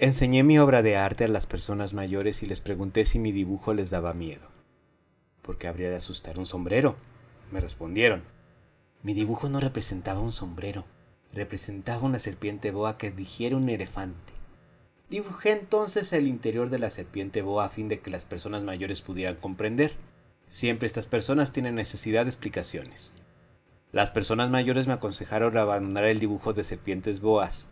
Enseñé mi obra de arte a las personas mayores y les pregunté si mi dibujo les daba miedo. ¿Por qué habría de asustar un sombrero? Me respondieron. Mi dibujo no representaba un sombrero, representaba una serpiente boa que digiere un elefante. Dibujé entonces el interior de la serpiente boa a fin de que las personas mayores pudieran comprender. Siempre estas personas tienen necesidad de explicaciones. Las personas mayores me aconsejaron abandonar el dibujo de serpientes boas,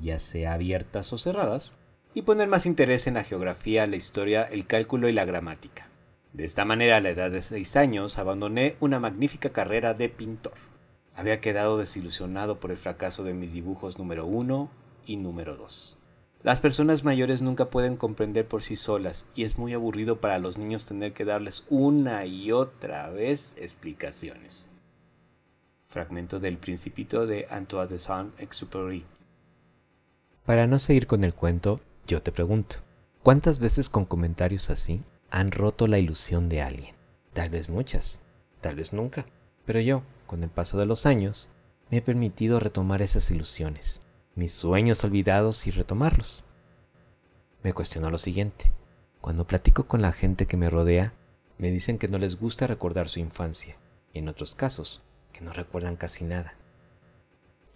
ya sea abiertas o cerradas, y poner más interés en la geografía, la historia, el cálculo y la gramática. De esta manera, a la edad de seis años, abandoné una magnífica carrera de pintor. Había quedado desilusionado por el fracaso de mis dibujos número uno y número dos. Las personas mayores nunca pueden comprender por sí solas y es muy aburrido para los niños tener que darles una y otra vez explicaciones. Fragmento del Principito de Antoine de Saint-Exupéry. Para no seguir con el cuento, yo te pregunto, ¿cuántas veces con comentarios así han roto la ilusión de alguien? Tal vez muchas, tal vez nunca, pero yo, con el paso de los años, me he permitido retomar esas ilusiones, mis sueños olvidados y retomarlos. Me cuestiono lo siguiente, cuando platico con la gente que me rodea, me dicen que no les gusta recordar su infancia, y en otros casos, que no recuerdan casi nada.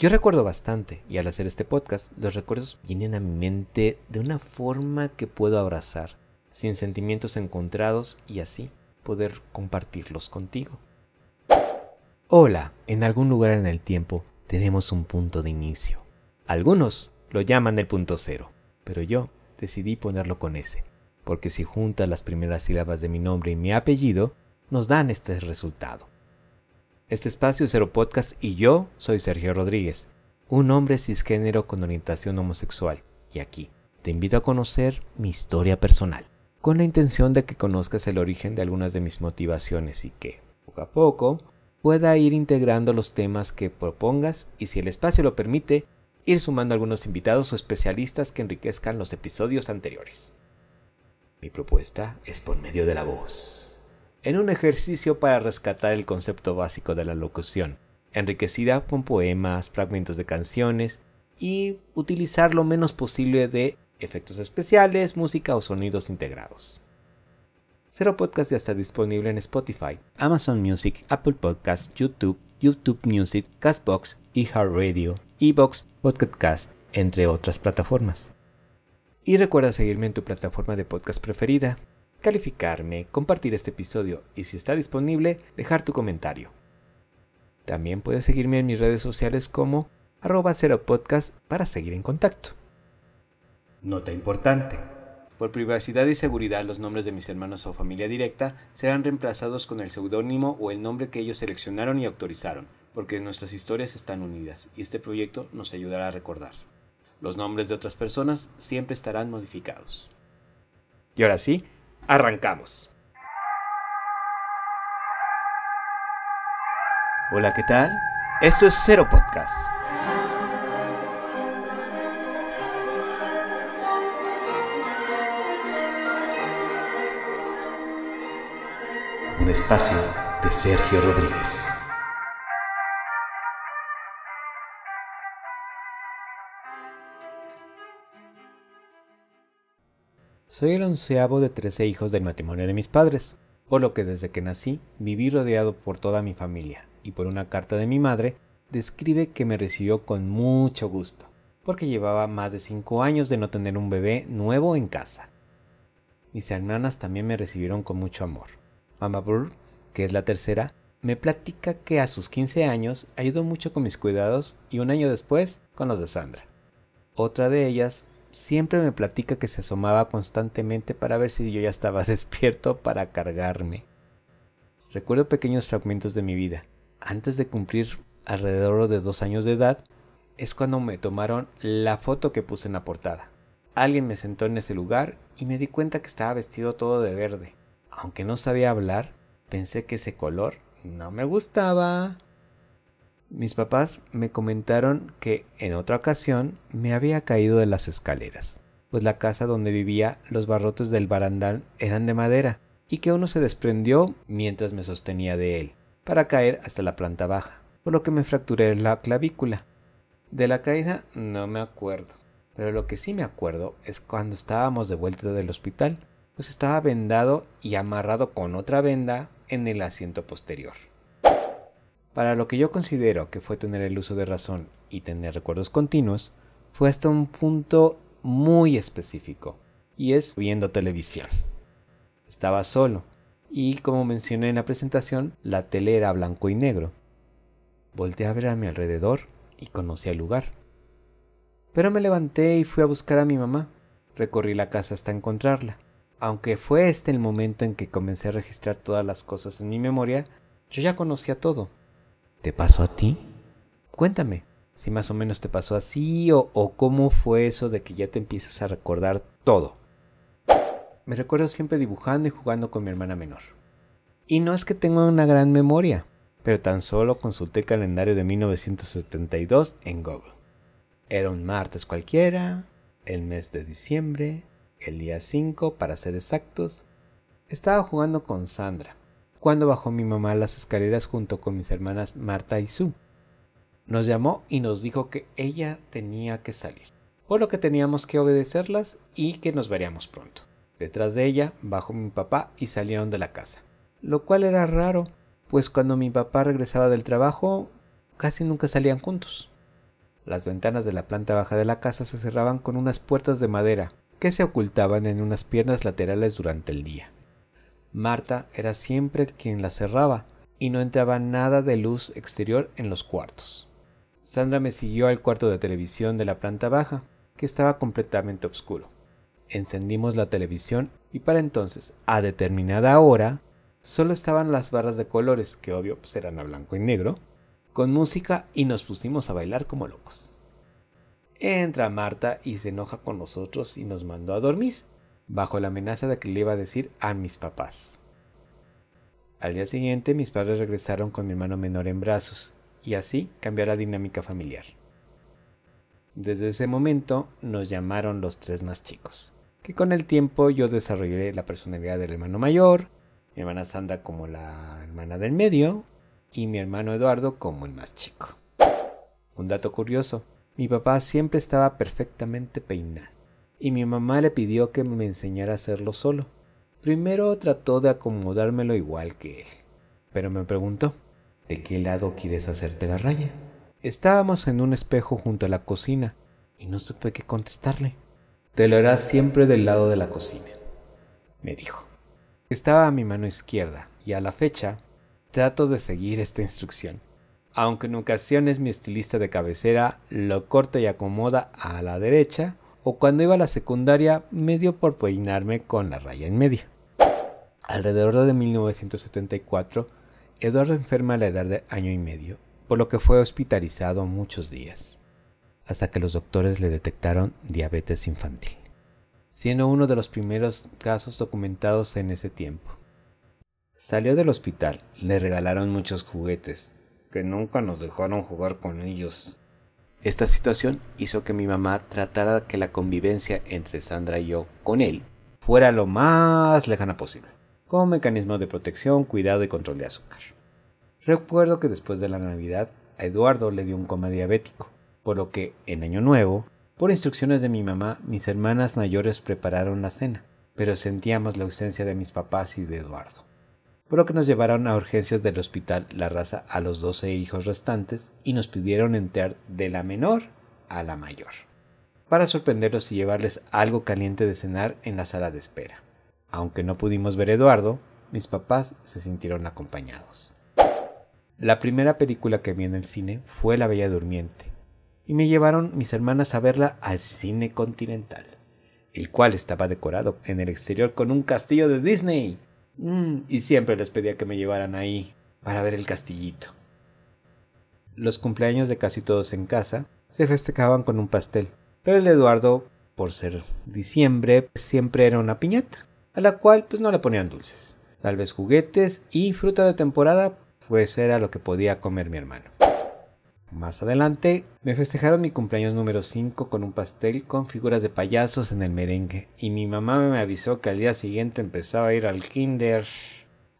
Yo recuerdo bastante y al hacer este podcast los recuerdos vienen a mi mente de una forma que puedo abrazar, sin sentimientos encontrados y así poder compartirlos contigo. Hola, en algún lugar en el tiempo tenemos un punto de inicio. Algunos lo llaman el punto cero, pero yo decidí ponerlo con ese, porque si juntas las primeras sílabas de mi nombre y mi apellido, nos dan este resultado. Este espacio es Cero Podcast y yo soy Sergio Rodríguez, un hombre cisgénero con orientación homosexual. Y aquí te invito a conocer mi historia personal, con la intención de que conozcas el origen de algunas de mis motivaciones y que, poco a poco, pueda ir integrando los temas que propongas y si el espacio lo permite, ir sumando algunos invitados o especialistas que enriquezcan los episodios anteriores. Mi propuesta es por medio de la voz en un ejercicio para rescatar el concepto básico de la locución, enriquecida con poemas, fragmentos de canciones y utilizar lo menos posible de efectos especiales, música o sonidos integrados. Cero Podcast ya está disponible en Spotify, Amazon Music, Apple Podcasts, YouTube, YouTube Music, Castbox, iHeartRadio, Evox, Podcast, entre otras plataformas. Y recuerda seguirme en tu plataforma de podcast preferida calificarme, compartir este episodio y si está disponible, dejar tu comentario. También puedes seguirme en mis redes sociales como arroba cero podcast para seguir en contacto. Nota importante. Por privacidad y seguridad, los nombres de mis hermanos o familia directa serán reemplazados con el seudónimo o el nombre que ellos seleccionaron y autorizaron, porque nuestras historias están unidas y este proyecto nos ayudará a recordar. Los nombres de otras personas siempre estarán modificados. Y ahora sí, Arrancamos. Hola, ¿qué tal? Esto es Cero Podcast. Un espacio de Sergio Rodríguez. Soy el onceavo de trece hijos del matrimonio de mis padres, por lo que desde que nací viví rodeado por toda mi familia, y por una carta de mi madre describe que me recibió con mucho gusto, porque llevaba más de cinco años de no tener un bebé nuevo en casa. Mis hermanas también me recibieron con mucho amor. Mama Burr, que es la tercera, me platica que a sus 15 años ayudó mucho con mis cuidados y un año después con los de Sandra. Otra de ellas siempre me platica que se asomaba constantemente para ver si yo ya estaba despierto para cargarme. Recuerdo pequeños fragmentos de mi vida. Antes de cumplir alrededor de dos años de edad, es cuando me tomaron la foto que puse en la portada. Alguien me sentó en ese lugar y me di cuenta que estaba vestido todo de verde. Aunque no sabía hablar, pensé que ese color no me gustaba. Mis papás me comentaron que en otra ocasión me había caído de las escaleras, pues la casa donde vivía los barrotes del barandal eran de madera y que uno se desprendió mientras me sostenía de él, para caer hasta la planta baja, por lo que me fracturé la clavícula. De la caída no me acuerdo, Pero lo que sí me acuerdo es cuando estábamos de vuelta del hospital, pues estaba vendado y amarrado con otra venda en el asiento posterior. Para lo que yo considero que fue tener el uso de razón y tener recuerdos continuos, fue hasta un punto muy específico, y es viendo televisión. Estaba solo, y como mencioné en la presentación, la tele era blanco y negro. Volté a ver a mi alrededor y conocí el lugar. Pero me levanté y fui a buscar a mi mamá. Recorrí la casa hasta encontrarla. Aunque fue este el momento en que comencé a registrar todas las cosas en mi memoria, yo ya conocía todo. ¿Te pasó a ti? Cuéntame, si más o menos te pasó así o, o cómo fue eso de que ya te empiezas a recordar todo. Me recuerdo siempre dibujando y jugando con mi hermana menor. Y no es que tenga una gran memoria, pero tan solo consulté el calendario de 1972 en Google. Era un martes cualquiera, el mes de diciembre, el día 5 para ser exactos. Estaba jugando con Sandra, cuando bajó mi mamá las escaleras junto con mis hermanas Marta y Sue. Nos llamó y nos dijo que ella tenía que salir, por lo que teníamos que obedecerlas y que nos veríamos pronto. Detrás de ella bajó mi papá y salieron de la casa, lo cual era raro, pues cuando mi papá regresaba del trabajo casi nunca salían juntos. Las ventanas de la planta baja de la casa se cerraban con unas puertas de madera que se ocultaban en unas piernas laterales durante el día. Marta era siempre quien las cerraba y no entraba nada de luz exterior en los cuartos. Sandra me siguió al cuarto de televisión de la planta baja, que estaba completamente oscuro. Encendimos la televisión y para entonces, a determinada hora, solo estaban las barras de colores, que obvio pues, eran a blanco y negro, con música y nos pusimos a bailar como locos. Entra Marta y se enoja con nosotros y nos mandó a dormir, bajo la amenaza de que le iba a decir a mis papás. Al día siguiente mis padres regresaron con mi hermano menor en brazos, y así cambió la dinámica familiar. Desde ese momento nos llamaron los tres más chicos, que con el tiempo yo desarrollé la personalidad del hermano mayor, mi hermana Sandra como la hermana del medio y mi hermano Eduardo como el más chico. Un dato curioso, mi papá siempre estaba perfectamente peinado y mi mamá le pidió que me enseñara a hacerlo solo. Primero trató de acomodármelo igual que él, pero me preguntó, ¿de qué lado quieres hacerte la raya? Estábamos en un espejo junto a la cocina y no supe qué contestarle. Te lo harás siempre del lado de la cocina, me dijo. Estaba a mi mano izquierda y a la fecha Trato de seguir esta instrucción, aunque en ocasiones mi estilista de cabecera lo corta y acomoda a la derecha, o cuando iba a la secundaria me dio por peinarme con la raya en medio. Alrededor de 1974, Eduardo enferma a la edad de año y medio, por lo que fue hospitalizado muchos días, hasta que los doctores le detectaron diabetes infantil, siendo uno de los primeros casos documentados en ese tiempo. Salió del hospital, le regalaron muchos juguetes, que nunca nos dejaron jugar con ellos. Esta situación hizo que mi mamá tratara que la convivencia entre Sandra y yo con él fuera lo más lejana posible, como mecanismo de protección, cuidado y control de azúcar. Recuerdo que después de la Navidad a Eduardo le dio un coma diabético, por lo que en Año Nuevo, por instrucciones de mi mamá, mis hermanas mayores prepararon la cena, pero sentíamos la ausencia de mis papás y de Eduardo por lo que nos llevaron a urgencias del hospital La Raza a los 12 hijos restantes y nos pidieron entrar de la menor a la mayor, para sorprenderlos y llevarles algo caliente de cenar en la sala de espera. Aunque no pudimos ver a Eduardo, mis papás se sintieron acompañados. La primera película que vi en el cine fue La Bella Durmiente, y me llevaron mis hermanas a verla al cine continental, el cual estaba decorado en el exterior con un castillo de Disney. Mm, y siempre les pedía que me llevaran ahí para ver el castillito. Los cumpleaños de casi todos en casa se festejaban con un pastel, pero el de Eduardo, por ser diciembre, siempre era una piñata, a la cual pues no le ponían dulces, tal vez juguetes y fruta de temporada, pues era lo que podía comer mi hermano. Más adelante me festejaron mi cumpleaños número 5 con un pastel con figuras de payasos en el merengue y mi mamá me avisó que al día siguiente empezaba a ir al kinder.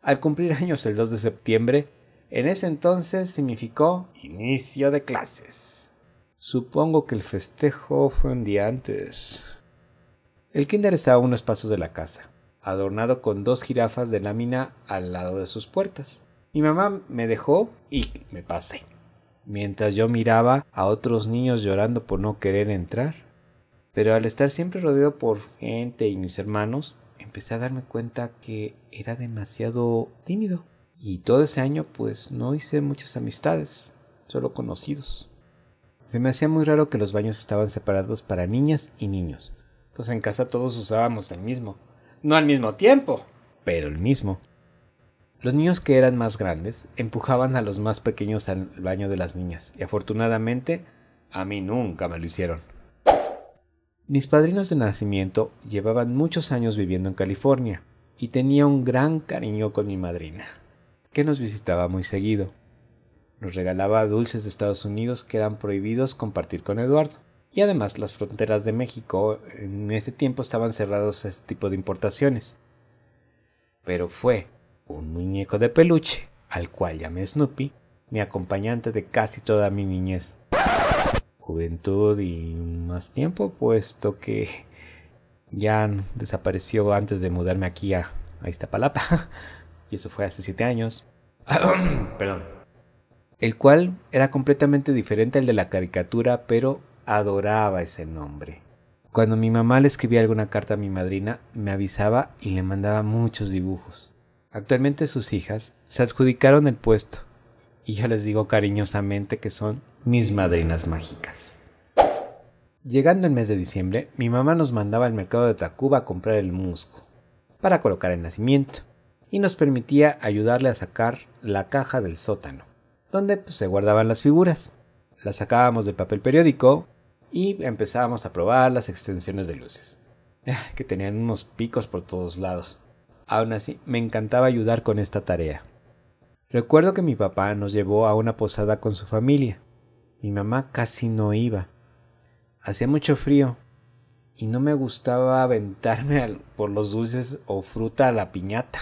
Al cumplir años el 2 de septiembre, en ese entonces significó inicio de clases. Supongo que el festejo fue un día antes. El kinder estaba a unos pasos de la casa, adornado con dos jirafas de lámina al lado de sus puertas. Mi mamá me dejó y me pasé, mientras yo miraba a otros niños llorando por no querer entrar. Pero al estar siempre rodeado por gente y mis hermanos, empecé a darme cuenta que era demasiado tímido. Y todo ese año pues no hice muchas amistades, solo conocidos. Se me hacía muy raro que los baños estaban separados para niñas y niños, pues en casa todos usábamos el mismo. No al mismo tiempo, pero el mismo. Los niños que eran más grandes empujaban a los más pequeños al baño de las niñas, y afortunadamente a mí nunca me lo hicieron. Mis padrinos de nacimiento llevaban muchos años viviendo en California, y tenía un gran cariño con mi madrina, que nos visitaba muy seguido. Nos regalaba dulces de Estados Unidos que eran prohibidos compartir con Eduardo. Y además las fronteras de México en ese tiempo estaban cerrados a este tipo de importaciones. Pero fue un muñeco de peluche, al cual llamé Snoopy, mi acompañante de casi toda mi niñez. Juventud y más tiempo, puesto que ya desapareció antes de mudarme aquí a, a Iztapalapa. y eso fue hace siete años. Perdón el cual era completamente diferente al de la caricatura, pero adoraba ese nombre. Cuando mi mamá le escribía alguna carta a mi madrina, me avisaba y le mandaba muchos dibujos. Actualmente sus hijas se adjudicaron el puesto, y yo les digo cariñosamente que son mis madrinas mágicas. Llegando el mes de diciembre, mi mamá nos mandaba al mercado de Tacuba a comprar el musgo para colocar el nacimiento y nos permitía ayudarle a sacar la caja del sótano donde pues, se guardaban las figuras. Las sacábamos del papel periódico y empezábamos a probar las extensiones de luces, ah, que tenían unos picos por todos lados. Aún así, me encantaba ayudar con esta tarea. Recuerdo que mi papá nos llevó a una posada con su familia. Mi mamá casi no iba. Hacía mucho frío y no me gustaba aventarme por los dulces o fruta a la piñata.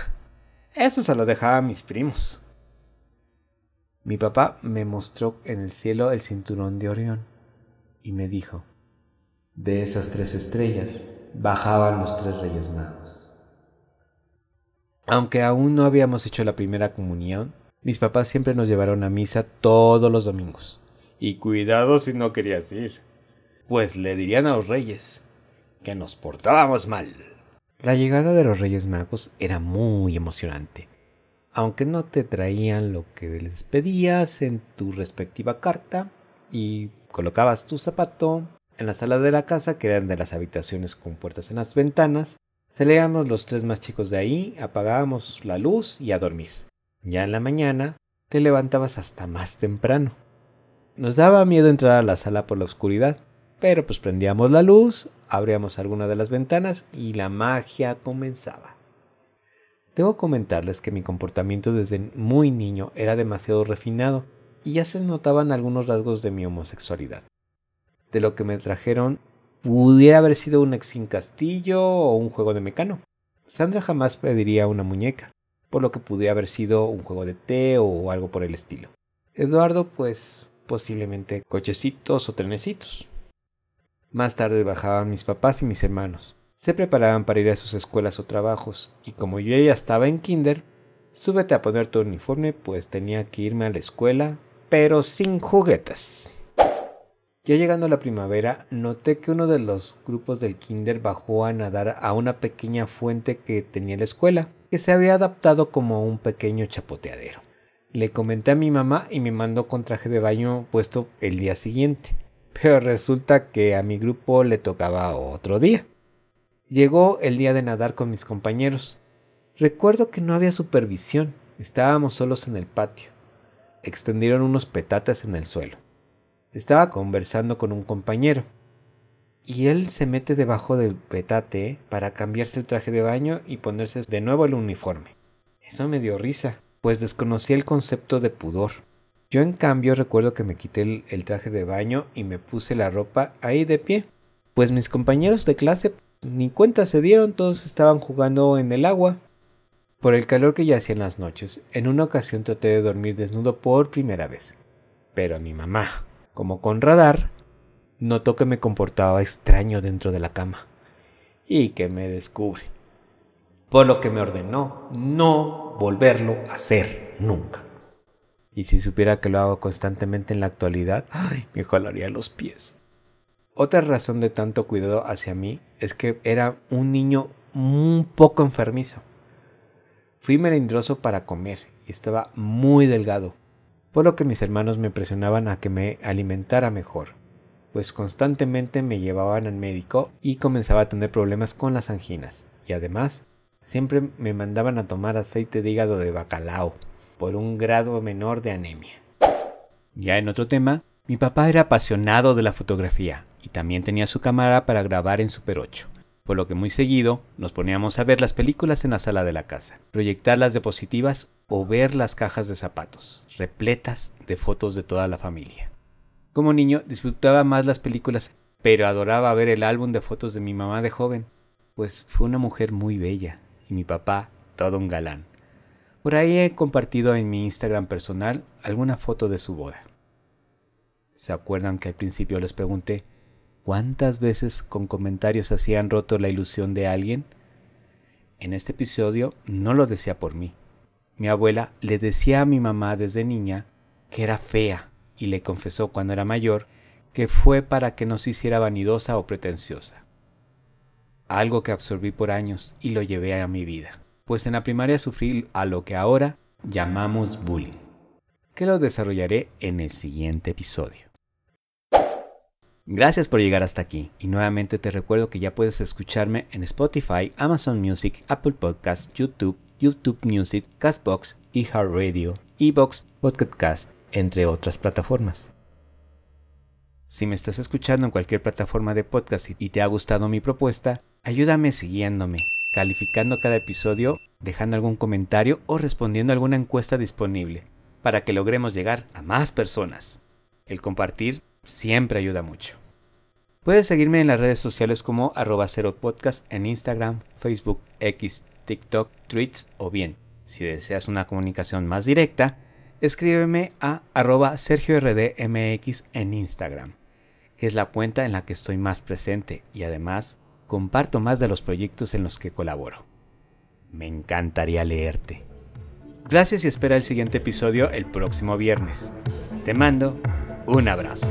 Eso se lo dejaba a mis primos. Mi papá me mostró en el cielo el cinturón de Orión y me dijo, de esas tres estrellas bajaban los tres reyes magos. Aunque aún no habíamos hecho la primera comunión, mis papás siempre nos llevaron a misa todos los domingos. Y cuidado si no querías ir, pues le dirían a los reyes que nos portábamos mal. La llegada de los Reyes Magos era muy emocionante aunque no te traían lo que les pedías en tu respectiva carta y colocabas tu zapato en la sala de la casa, que eran de las habitaciones con puertas en las ventanas, salíamos los tres más chicos de ahí, apagábamos la luz y a dormir. Ya en la mañana te levantabas hasta más temprano. Nos daba miedo entrar a la sala por la oscuridad, pero pues prendíamos la luz, abríamos alguna de las ventanas y la magia comenzaba. Debo comentarles que mi comportamiento desde muy niño era demasiado refinado y ya se notaban algunos rasgos de mi homosexualidad. De lo que me trajeron pudiera haber sido un exin castillo o un juego de mecano. Sandra jamás pediría una muñeca, por lo que pudiera haber sido un juego de té o algo por el estilo. Eduardo, pues, posiblemente cochecitos o trenecitos. Más tarde bajaban mis papás y mis hermanos, se preparaban para ir a sus escuelas o trabajos, y como yo ya estaba en kinder, súbete a poner tu uniforme, pues tenía que irme a la escuela, pero sin juguetes. Ya llegando a la primavera, noté que uno de los grupos del kinder bajó a nadar a una pequeña fuente que tenía la escuela, que se había adaptado como un pequeño chapoteadero. Le comenté a mi mamá y me mandó con traje de baño puesto el día siguiente, pero resulta que a mi grupo le tocaba otro día. Llegó el día de nadar con mis compañeros. Recuerdo que no había supervisión, estábamos solos en el patio. Extendieron unos petates en el suelo. Estaba conversando con un compañero. Y él se mete debajo del petate para cambiarse el traje de baño y ponerse de nuevo el uniforme. Eso me dio risa, pues desconocía el concepto de pudor. Yo en cambio recuerdo que me quité el, traje de baño y me puse la ropa ahí de pie, pues mis compañeros de clase ni cuenta se dieron, todos estaban jugando en el agua. Por el calor que ya hacía en las noches, en una ocasión traté de dormir desnudo por primera vez. Pero mi mamá, como con radar, notó que me comportaba extraño dentro de la cama y que me descubre. Por lo que me ordenó no volverlo a hacer nunca. Y si supiera que lo hago constantemente en la actualidad, ay, me jalaría los pies. Otra razón de tanto cuidado hacia mí es que era un niño un poco enfermizo. Fui melindroso para comer y estaba muy delgado, por lo que mis hermanos me presionaban a que me alimentara mejor, pues constantemente me llevaban al médico y comenzaba a tener problemas con las anginas, y además siempre me mandaban a tomar aceite de hígado de bacalao por un grado menor de anemia. Ya en otro tema, mi papá era apasionado de la fotografía y también tenía su cámara para grabar en Super 8, por lo que muy seguido nos poníamos a ver las películas en la sala de la casa, proyectar las diapositivas o ver las cajas de zapatos, repletas de fotos de toda la familia. Como niño disfrutaba más las películas, pero adoraba ver el álbum de fotos de mi mamá de joven, pues fue una mujer muy bella y mi papá todo un galán. Por ahí he compartido en mi Instagram personal alguna foto de su boda. ¿Se acuerdan que al principio les pregunté cuántas veces con comentarios así han roto la ilusión de alguien? En este episodio no lo decía por mí. Mi abuela le decía a mi mamá desde niña que era fea y le confesó cuando era mayor que fue para que no se hiciera vanidosa o pretenciosa. Algo que absorbí por años y lo llevé a mi vida, pues en la primaria sufrí a lo que ahora llamamos bullying, que lo desarrollaré en el siguiente episodio. Gracias por llegar hasta aquí y nuevamente te recuerdo que ya puedes escucharme en Spotify, Amazon Music, Apple Podcasts, YouTube, YouTube Music, Castbox, iHeartRadio, Evox, Podcast, entre otras plataformas. Si me estás escuchando en cualquier plataforma de podcast y te ha gustado mi propuesta, ayúdame siguiéndome, calificando cada episodio, dejando algún comentario o respondiendo a alguna encuesta disponible, para que logremos llegar a más personas. El compartir siempre ayuda mucho. Puedes seguirme en las redes sociales como arroba cero podcast en Instagram, Facebook, X, TikTok, Tweets o bien, si deseas una comunicación más directa, escríbeme a arroba sergiordmx en Instagram, que es la cuenta en la que estoy más presente y además comparto más de los proyectos en los que colaboro. Me encantaría leerte. Gracias y espera el siguiente episodio el próximo viernes. Te mando un abrazo.